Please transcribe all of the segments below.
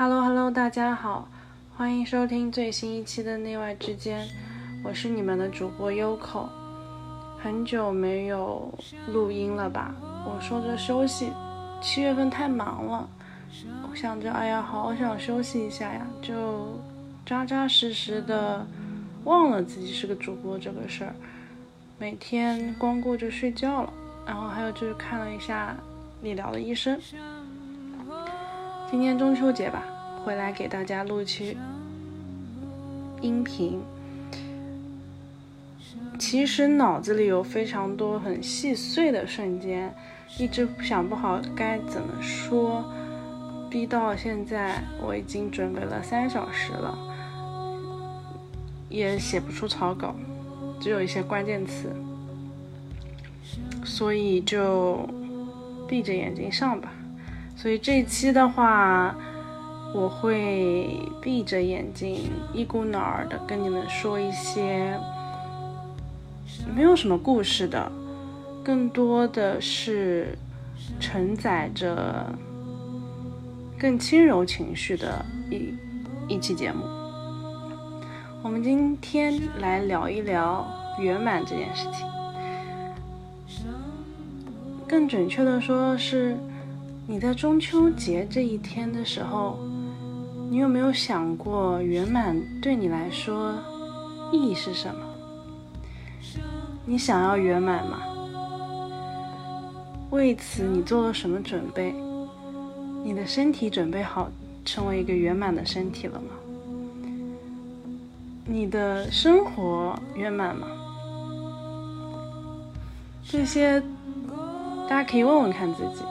Hello Hello，大家好，欢迎收听最新一期的内外之间，我是你们的主播优口。很久没有录音了吧？我说着休息，七月份太忙了，我想着，哎呀，好想休息一下呀，就扎扎实实的忘了自己是个主播这个事儿，每天光顾着睡觉了。然后还有就是看了一下理疗的医生。今天中秋节吧，回来给大家录一期音频。其实脑子里有非常多很细碎的瞬间，一直想不好该怎么说，逼到现在我已经准备了三小时了，也写不出草稿，只有一些关键词，所以就闭着眼睛上吧。所以这一期的话，我会闭着眼睛，一股脑儿的跟你们说一些没有什么故事的，更多的是承载着更轻柔情绪的一一期节目。我们今天来聊一聊圆满这件事情，更准确的说是。你在中秋节这一天的时候，你有没有想过圆满对你来说意义是什么？你想要圆满吗？为此你做了什么准备？你的身体准备好成为一个圆满的身体了吗？你的生活圆满吗？这些大家可以问问看自己。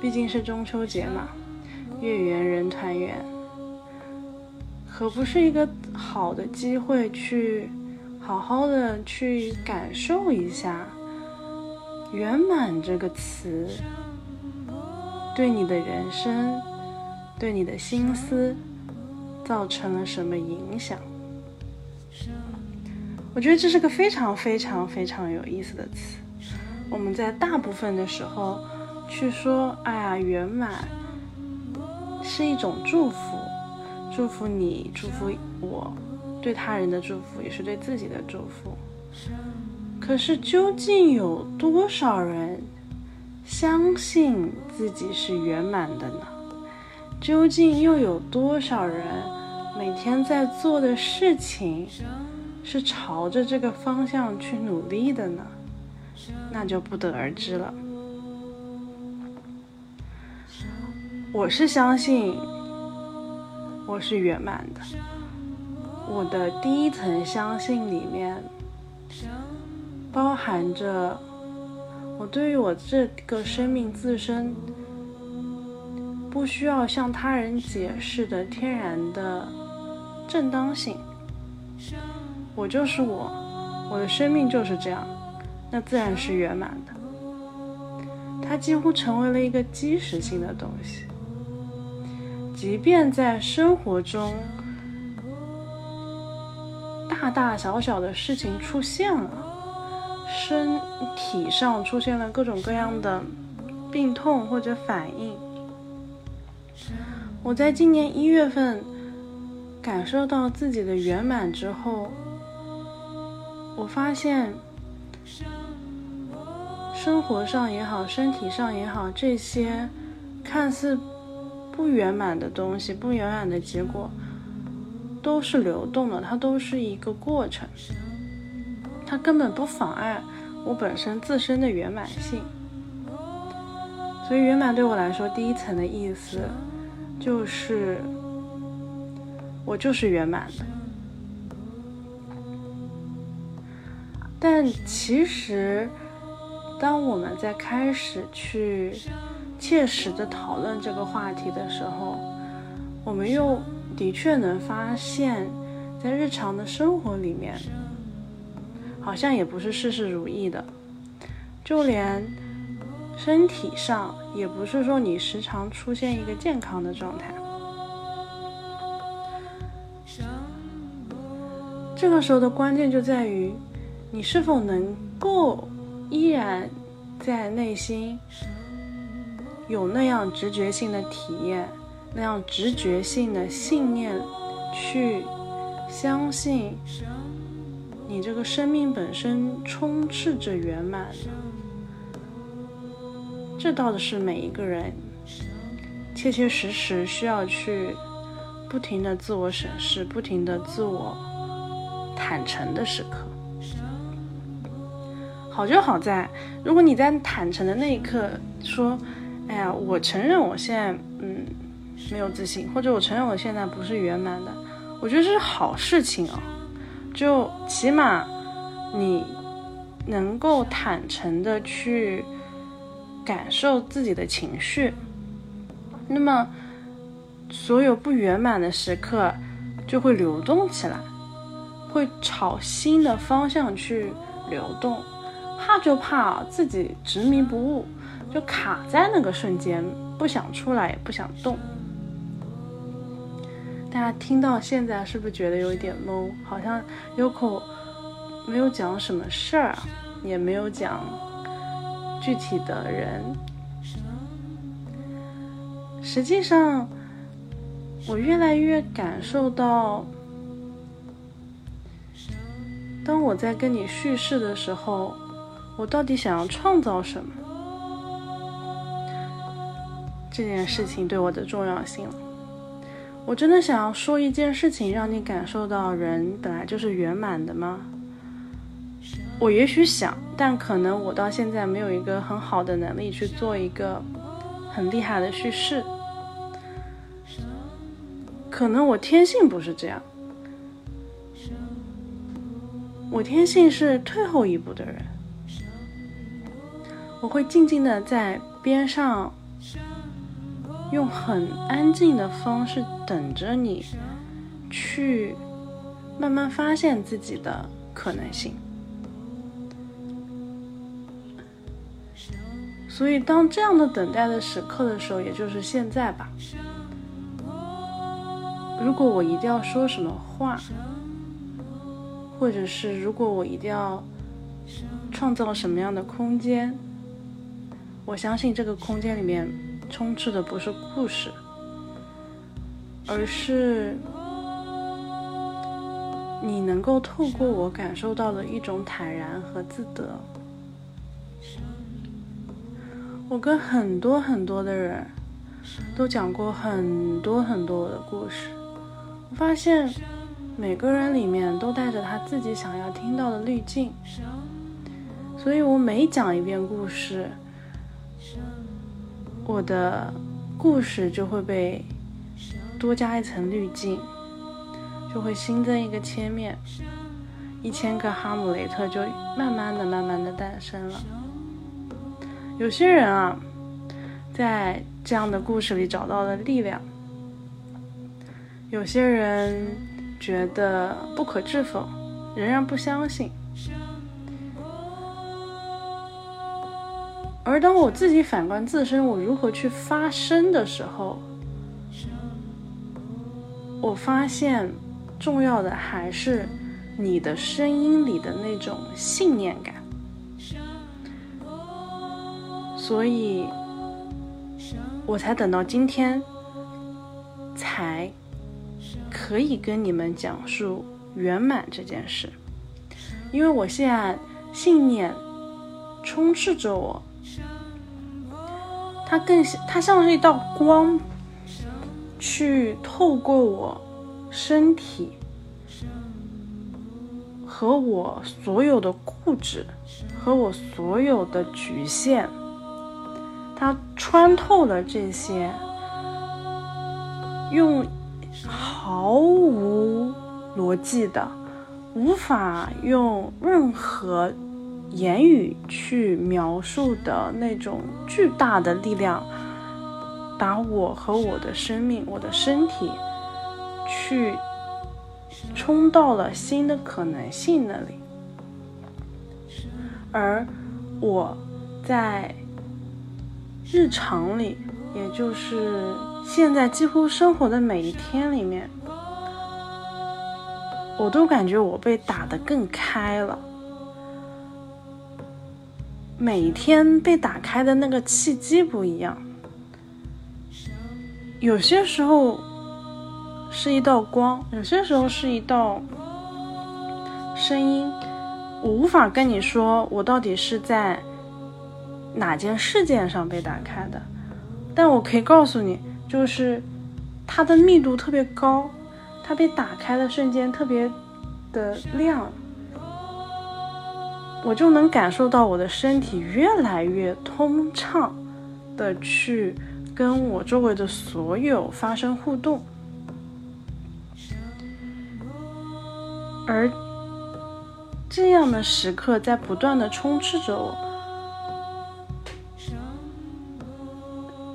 毕竟是中秋节嘛，月圆人团圆，可不是一个好的机会去好好的去感受一下“圆满”这个词对你的人生、对你的心思造成了什么影响？我觉得这是个非常非常非常有意思的词。我们在大部分的时候。去说，哎呀，圆满是一种祝福，祝福你，祝福我，对他人的祝福也是对自己的祝福。可是，究竟有多少人相信自己是圆满的呢？究竟又有多少人每天在做的事情是朝着这个方向去努力的呢？那就不得而知了。我是相信我是圆满的。我的第一层相信里面包含着我对于我这个生命自身不需要向他人解释的天然的正当性。我就是我，我的生命就是这样，那自然是圆满的。它几乎成为了一个基石性的东西。即便在生活中，大大小小的事情出现了，身体上出现了各种各样的病痛或者反应，我在今年一月份感受到自己的圆满之后，我发现生活上也好，身体上也好，这些看似。不圆满的东西，不圆满的结果，都是流动的，它都是一个过程，它根本不妨碍我本身自身的圆满性。所以，圆满对我来说，第一层的意思就是，我就是圆满的。但其实，当我们在开始去。切实的讨论这个话题的时候，我们又的确能发现，在日常的生活里面，好像也不是事事如意的，就连身体上也不是说你时常出现一个健康的状态。这个时候的关键就在于，你是否能够依然在内心。有那样直觉性的体验，那样直觉性的信念去相信你这个生命本身充斥着圆满，这倒是每一个人切切实实需要去不停的自我审视、不停的自我坦诚的时刻。好就好在，如果你在坦诚的那一刻说：“哎呀，我承认我现在嗯没有自信，或者我承认我现在不是圆满的。”我觉得这是好事情啊，就起码你能够坦诚的去感受自己的情绪，那么所有不圆满的时刻就会流动起来，会朝新的方向去流动。怕就怕自己执迷不悟，就卡在那个瞬间，不想出来，也不想动。大家听到现在是不是觉得有一点懵？好像 Uko 没有讲什么事儿，也没有讲具体的人。实际上，我越来越感受到，当我在跟你叙事的时候。我到底想要创造什么？这件事情对我的重要性了。我真的想要说一件事情，让你感受到人本来就是圆满的吗？我也许想，但可能我到现在没有一个很好的能力去做一个很厉害的叙事。可能我天性不是这样，我天性是退后一步的人。我会静静的在边上，用很安静的方式等着你，去慢慢发现自己的可能性。所以，当这样的等待的时刻的时候，也就是现在吧。如果我一定要说什么话，或者是如果我一定要创造什么样的空间。我相信这个空间里面充斥的不是故事，而是你能够透过我感受到的一种坦然和自得。我跟很多很多的人都讲过很多很多我的故事，我发现每个人里面都带着他自己想要听到的滤镜，所以我每讲一遍故事。我的故事就会被多加一层滤镜，就会新增一个切面，一千个哈姆雷特就慢慢的、慢慢的诞生了。有些人啊，在这样的故事里找到了力量；有些人觉得不可置否，仍然不相信。而当我自己反观自身，我如何去发声的时候，我发现重要的还是你的声音里的那种信念感。所以，我才等到今天，才可以跟你们讲述圆满这件事，因为我现在信念充斥着我。它更像，它像是一道光，去透过我身体和我所有的固执和我所有的局限，它穿透了这些，用毫无逻辑的，无法用任何。言语去描述的那种巨大的力量，把我和我的生命、我的身体，去冲到了新的可能性那里。而我在日常里，也就是现在几乎生活的每一天里面，我都感觉我被打得更开了。每天被打开的那个契机不一样，有些时候是一道光，有些时候是一道声音。我无法跟你说，我到底是在哪件事件上被打开的，但我可以告诉你，就是它的密度特别高，它被打开的瞬间特别的亮，我就能感受到我的身体越来越通畅的去跟我周围的所有发生互动，而。这样的时刻在不断的充斥着我。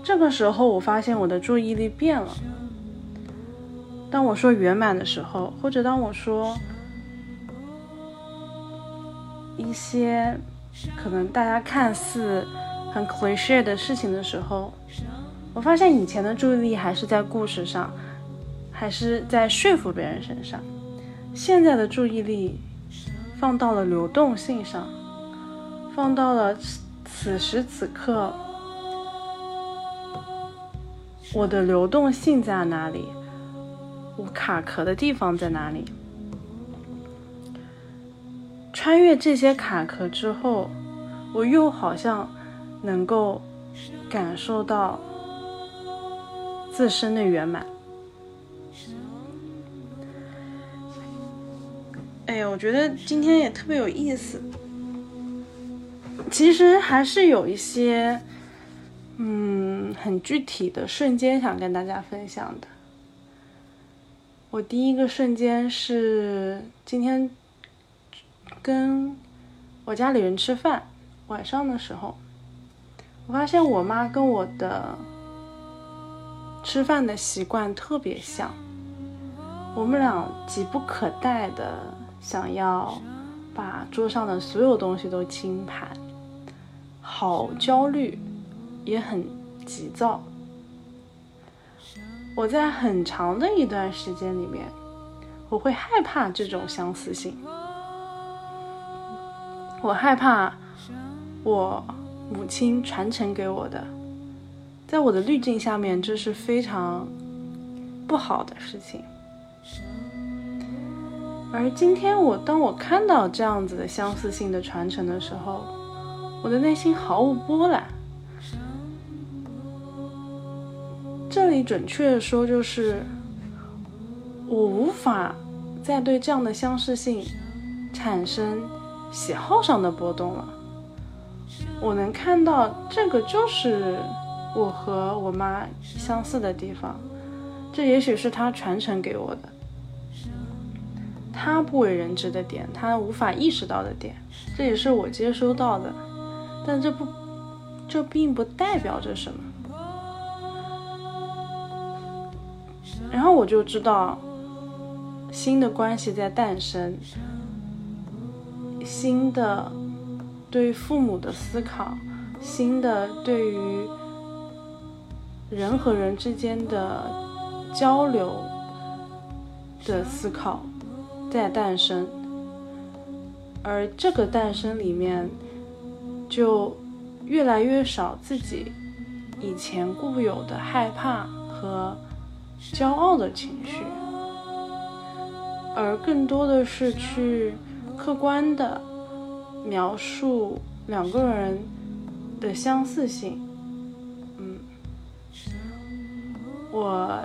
这个时候，我发现我的注意力变了。当我说圆满的时候，或者当我说一些可能大家看似很 cliche 的事情的时候，我发现以前的注意力还是在故事上，还是在说服别人身上。现在的注意力。放到了流动性上，放到了此时此刻，我的流动性在哪里？我卡壳的地方在哪里？穿越这些卡壳之后，我又好像能够感受到自身的圆满。哎呀，我觉得今天也特别有意思。其实还是有一些，嗯，很具体的瞬间想跟大家分享的。我第一个瞬间是今天跟我家里人吃饭，晚上的时候，我发现我妈跟我的吃饭的习惯特别像，我们俩急不可待的。想要把桌上的所有东西都清盘，好焦虑，也很急躁。我在很长的一段时间里面，我会害怕这种相似性，我害怕我母亲传承给我的，在我的滤镜下面，这是非常不好的事情。而今天我当我看到这样子的相似性的传承的时候，我的内心毫无波澜。这里准确的说，就是我无法再对这样的相似性产生喜好上的波动了。我能看到这个就是我和我妈相似的地方，这也许是她传承给我的。她不为人知的点，她无法意识到的点，这也是我接收到的，但这不，这并不代表着什么。然后我就知道，新的关系在诞生，新的对父母的思考，新的对于人和人之间的交流的思考。在诞生，而这个诞生里面，就越来越少自己以前固有的害怕和骄傲的情绪，而更多的是去客观的描述两个人的相似性。嗯，我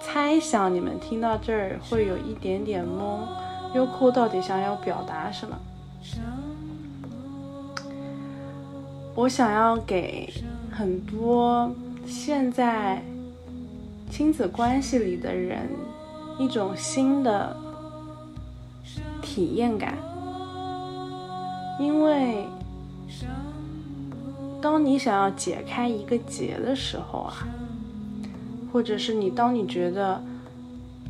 猜想你们听到这儿会有一点点懵。优酷到底想要表达什么？我想要给很多现在亲子关系里的人一种新的体验感，因为当你想要解开一个结的时候啊，或者是你当你觉得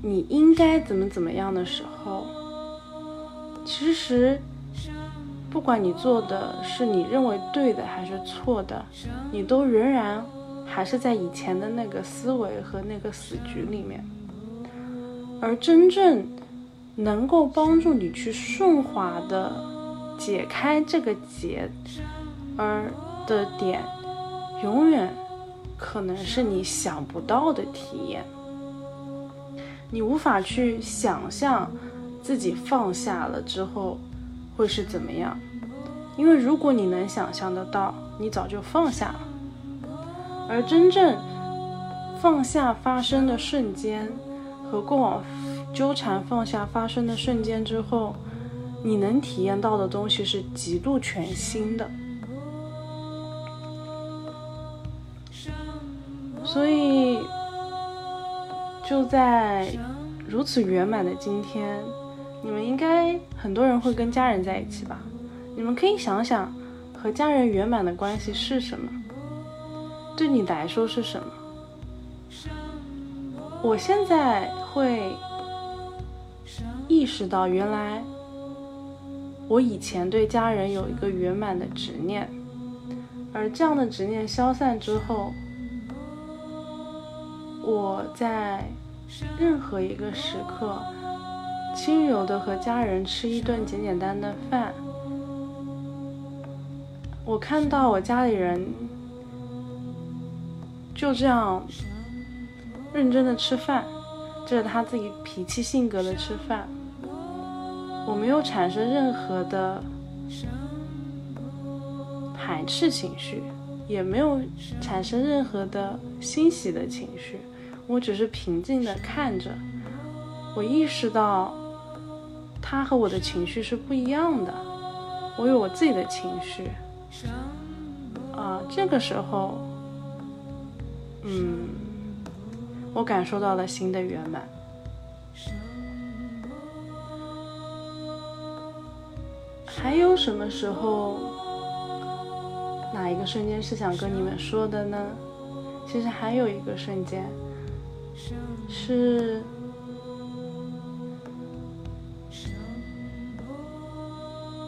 你应该怎么怎么样的时候。其实，不管你做的是你认为对的还是错的，你都仍然还是在以前的那个思维和那个死局里面。而真正能够帮助你去顺滑的解开这个结，而的点，永远可能是你想不到的体验，你无法去想象自己放下了之后会是怎么样，因为如果你能想象得到，你早就放下了。而真正放下发生的瞬间和过往纠缠放下发生的瞬间之后，你能体验到的东西是极度全新的。所以，就在如此圆满的今天，你们应该很多人会跟家人在一起吧？你们可以想想，和家人圆满的关系是什么？对你来说是什么？我现在会意识到，原来我以前对家人有一个圆满的执念，而这样的执念消散之后。我在任何一个时刻，轻柔的和家人吃一顿简简单的饭，我看到我家里人就这样认真的吃饭，这是他自己脾气性格的吃饭，我没有产生任何的排斥情绪，也没有产生任何的欣喜的情绪。我只是平静的看着，我意识到他和我的情绪是不一样的，我有我自己的情绪，啊，这个时候，嗯，我感受到了新的圆满。还有什么时候，哪一个瞬间是想跟你们说的呢？其实还有一个瞬间。是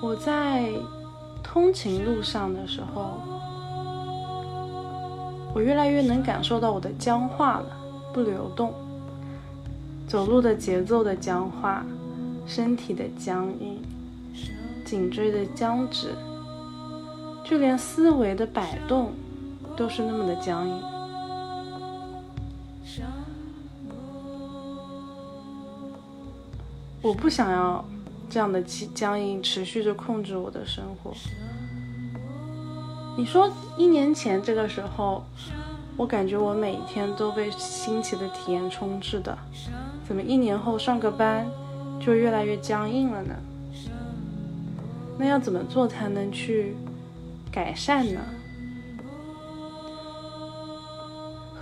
我在通勤路上的时候，我越来越能感受到我的僵化了，不流动，走路的节奏的僵化，身体的僵硬，颈椎的僵直，就连思维的摆动都是那么的僵硬。我不想要这样的僵硬持续着控制我的生活。你说一年前这个时候，我感觉我每一天都被新奇的体验充斥的，怎么一年后上个班就越来越僵硬了呢？那要怎么做才能去改善呢？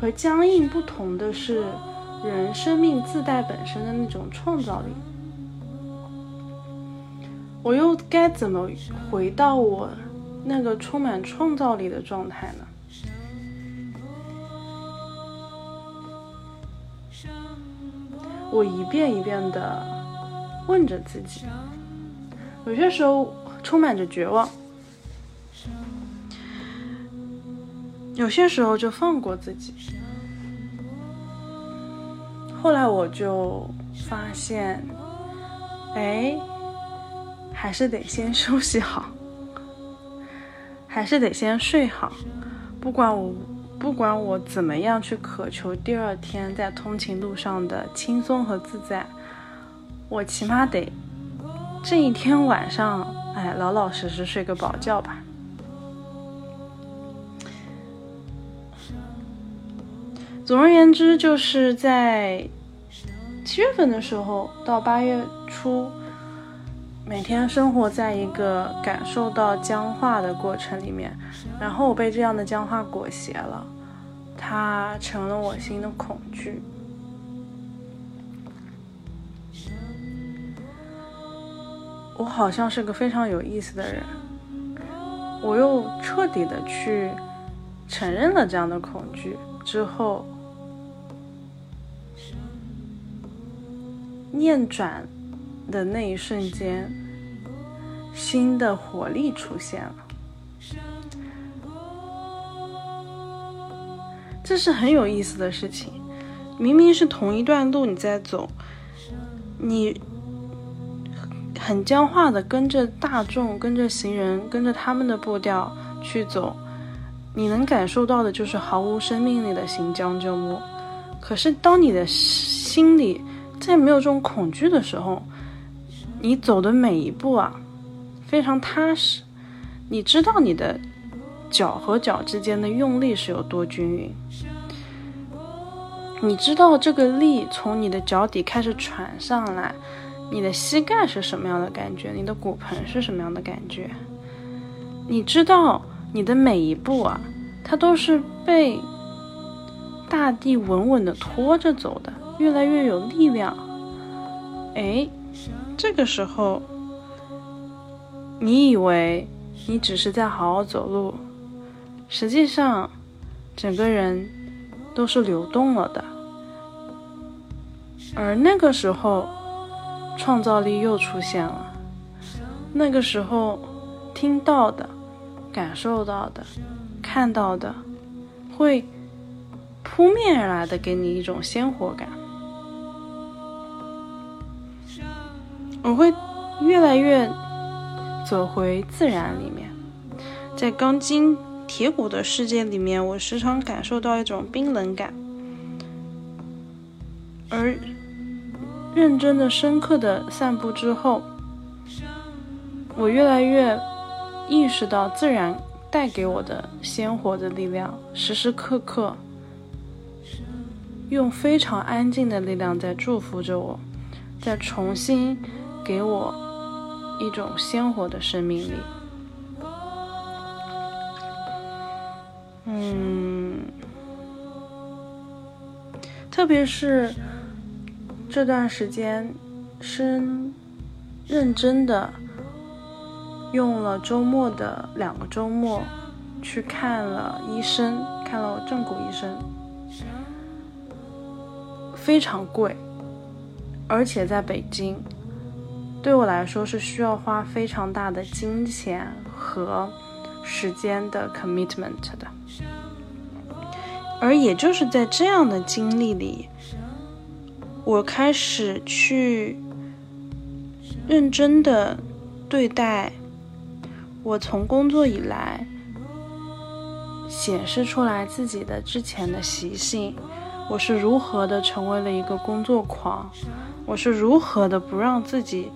和僵硬不同的是，人生命自带本身的那种创造力。我又该怎么回到我那个充满创造力的状态呢？我一遍一遍的问着自己，有些时候充满着绝望，有些时候就放过自己。后来我就发现，哎。还是得先休息好，还是得先睡好。不管我不管我怎么样去渴求第二天在通勤路上的轻松和自在，我起码得这一天晚上，哎，老老实实睡个饱觉吧。总而言之，就是在七月份的时候到八月初。每天生活在一个感受到僵化的过程里面，然后我被这样的僵化裹挟了，它成了我心的恐惧。我好像是个非常有意思的人，我又彻底的去承认了这样的恐惧之后，念转。的那一瞬间，新的活力出现了，这是很有意思的事情。明明是同一段路你在走，你很僵化的跟着大众、跟着行人、跟着他们的步调去走，你能感受到的就是毫无生命力的行将就木。可是当你的心里再没有这种恐惧的时候，你走的每一步啊，非常踏实。你知道你的脚和脚之间的用力是有多均匀，你知道这个力从你的脚底开始传上来，你的膝盖是什么样的感觉，你的骨盆是什么样的感觉。你知道你的每一步啊，它都是被大地稳稳的拖着走的，越来越有力量。哎，这个时候，你以为你只是在好好走路，实际上，整个人都是流动了的。而那个时候，创造力又出现了。那个时候，听到的。感受到的、看到的，会扑面而来的给你一种鲜活感。我会越来越走回自然里面，在钢筋铁骨的世界里面，我时常感受到一种冰冷感，而认真的、深刻的散步之后，我越来越。意识到自然带给我的鲜活的力量，时时刻刻用非常安静的力量在祝福着我，在重新给我一种鲜活的生命力。嗯，特别是这段时间，是认真的。用了周末的两个周末去看了医生，看了正骨医生，非常贵，而且在北京，对我来说是需要花非常大的金钱和时间的 commitment 的。而也就是在这样的经历里，我开始去认真的对待。我从工作以来，显示出来自己的之前的习性，我是如何的成为了一个工作狂，我是如何的不让自己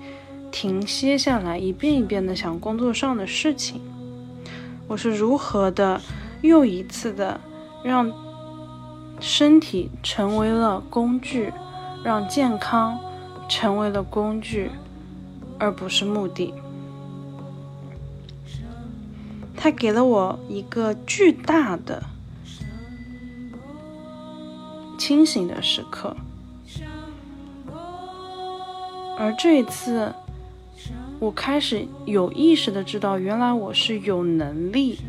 停歇下来，一遍一遍的想工作上的事情，我是如何的又一次的让身体成为了工具，让健康成为了工具，而不是目的。他给了我一个巨大的清醒的时刻，而这一次，我开始有意识的知道，原来我是有能力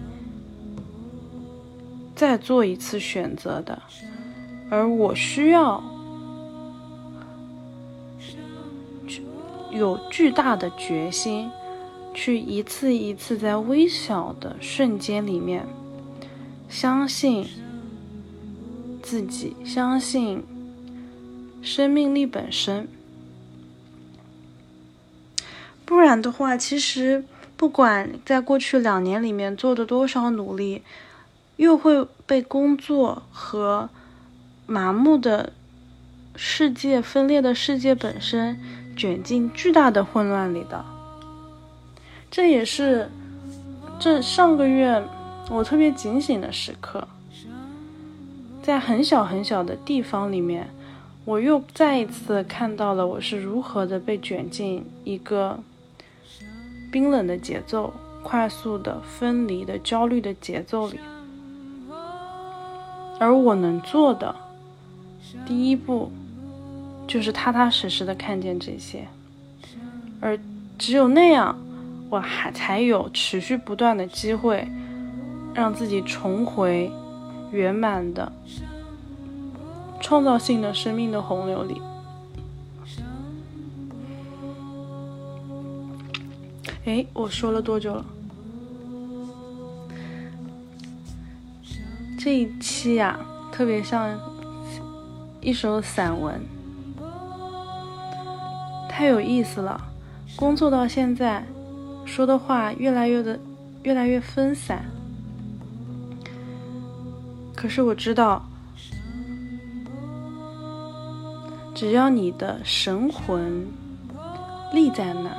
再做一次选择的，而我需要有巨大的决心。去一次一次在微小的瞬间里面，相信自己，相信生命力本身。不然的话，其实不管在过去两年里面做的多少努力，又会被工作和麻木的世界、分裂的世界本身卷进巨大的混乱里的。这也是这上个月我特别警醒的时刻，在很小很小的地方里面，我又再一次看到了我是如何的被卷进一个冰冷的节奏、快速的分离的焦虑的节奏里，而我能做的第一步就是踏踏实实的看见这些，而只有那样。我还才有持续不断的机会，让自己重回圆满的创造性的生命的洪流里。哎，我说了多久了？这一期呀，特别像一首散文，太有意思了。工作到现在。说的话越来越的，越来越分散。可是我知道，只要你的神魂立在那儿，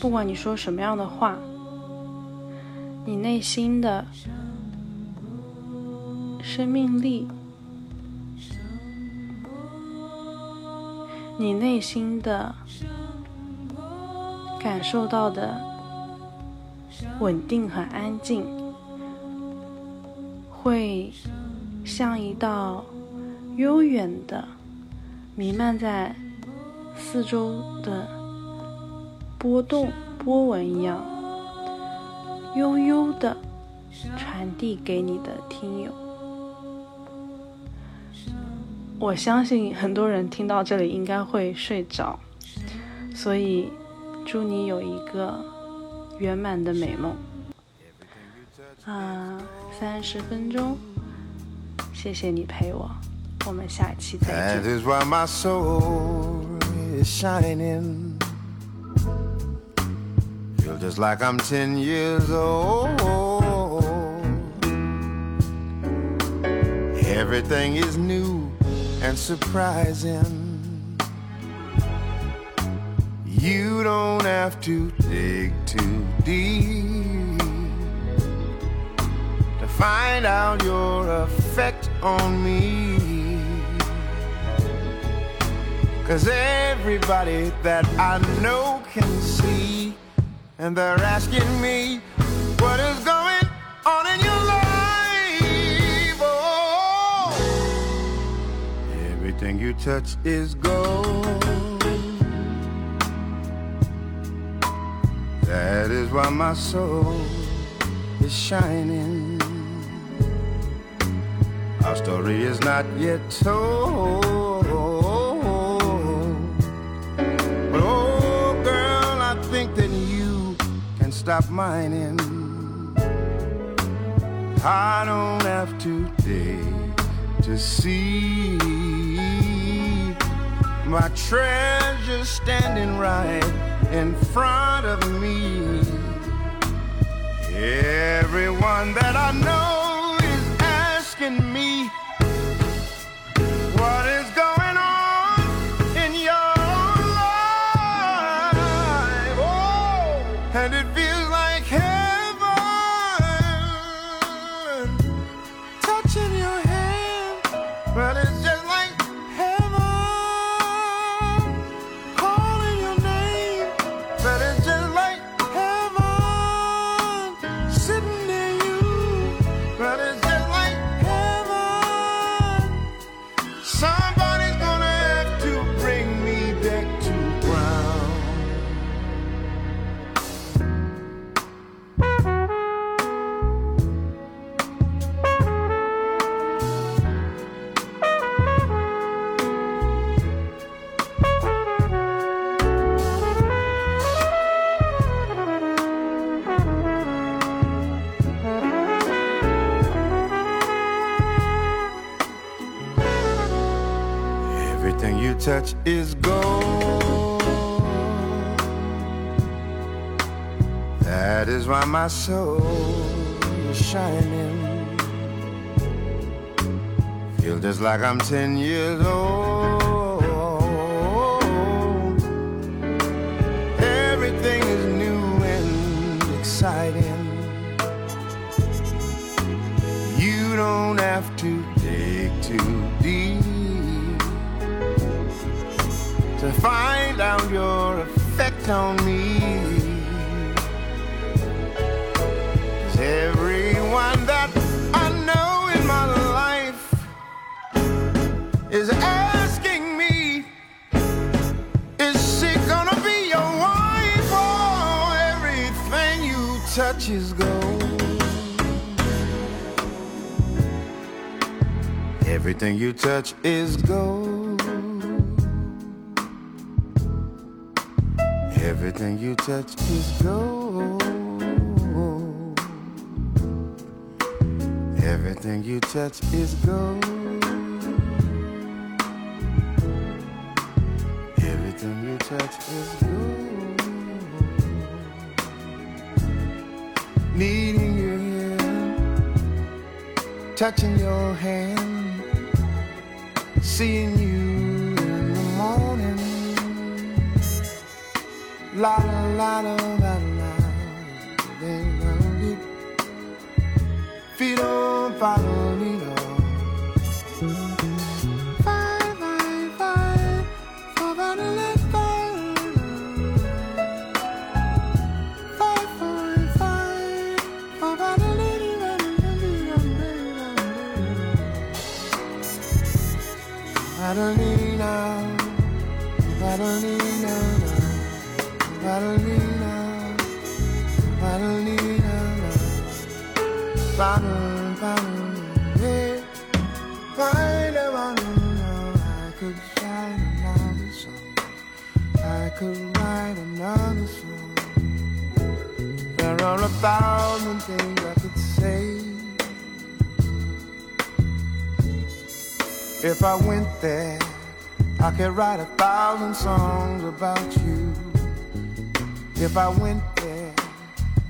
不管你说什么样的话，你内心的生命力，你内心的感受到的稳定和安静。会像一道悠远的、弥漫在四周的波动波纹一样，悠悠的传递给你的听友。我相信很多人听到这里应该会睡着，所以祝你有一个圆满的美梦。啊。三十分钟，谢谢你陪我，我们下期再见。That is why my soul is shining. Feel just like I'm ten years old. Everything is new and surprising. You don't have to dig too deep to find out your effect on me. Cause everybody that I know can see, and they're asking me what is going everything you touch is gold. That is why my soul is shining. Our story is not yet told. But oh, girl, I think that you can stop mining. I don't have to dig to see my treasure standing right in front of me. Everyone that I know is asking me what is is gold. That is why my soul is shining. Feel just like I'm ten years old. Effect on me. Everyone that I know in my life is asking me, is she gonna be your wife? Oh, everything you touch is gold. Everything you touch is gold. Everything you touch is gold. Everything you touch is gold. Everything you touch is gold. Needing your hand touching your hand, seeing you la la la la la Fido, fado, nido. Fire, fire, fire, for vanilla, fire. Fire, fire, fire, for vanilla, vanilla, vanilla. Adelina, Adelina. Madalena, Madalena, Madalena, I could write another song. I could write another song. There are a thousand things I could say. If I went there, I could write a thousand songs about you. If I went there,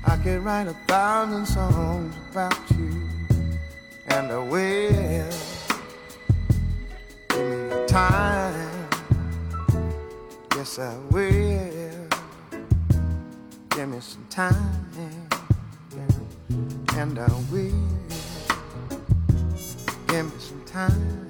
I could write a thousand songs about you. And I will. Give me time. Yes, I will. Give me some time. And I will. Give me some time.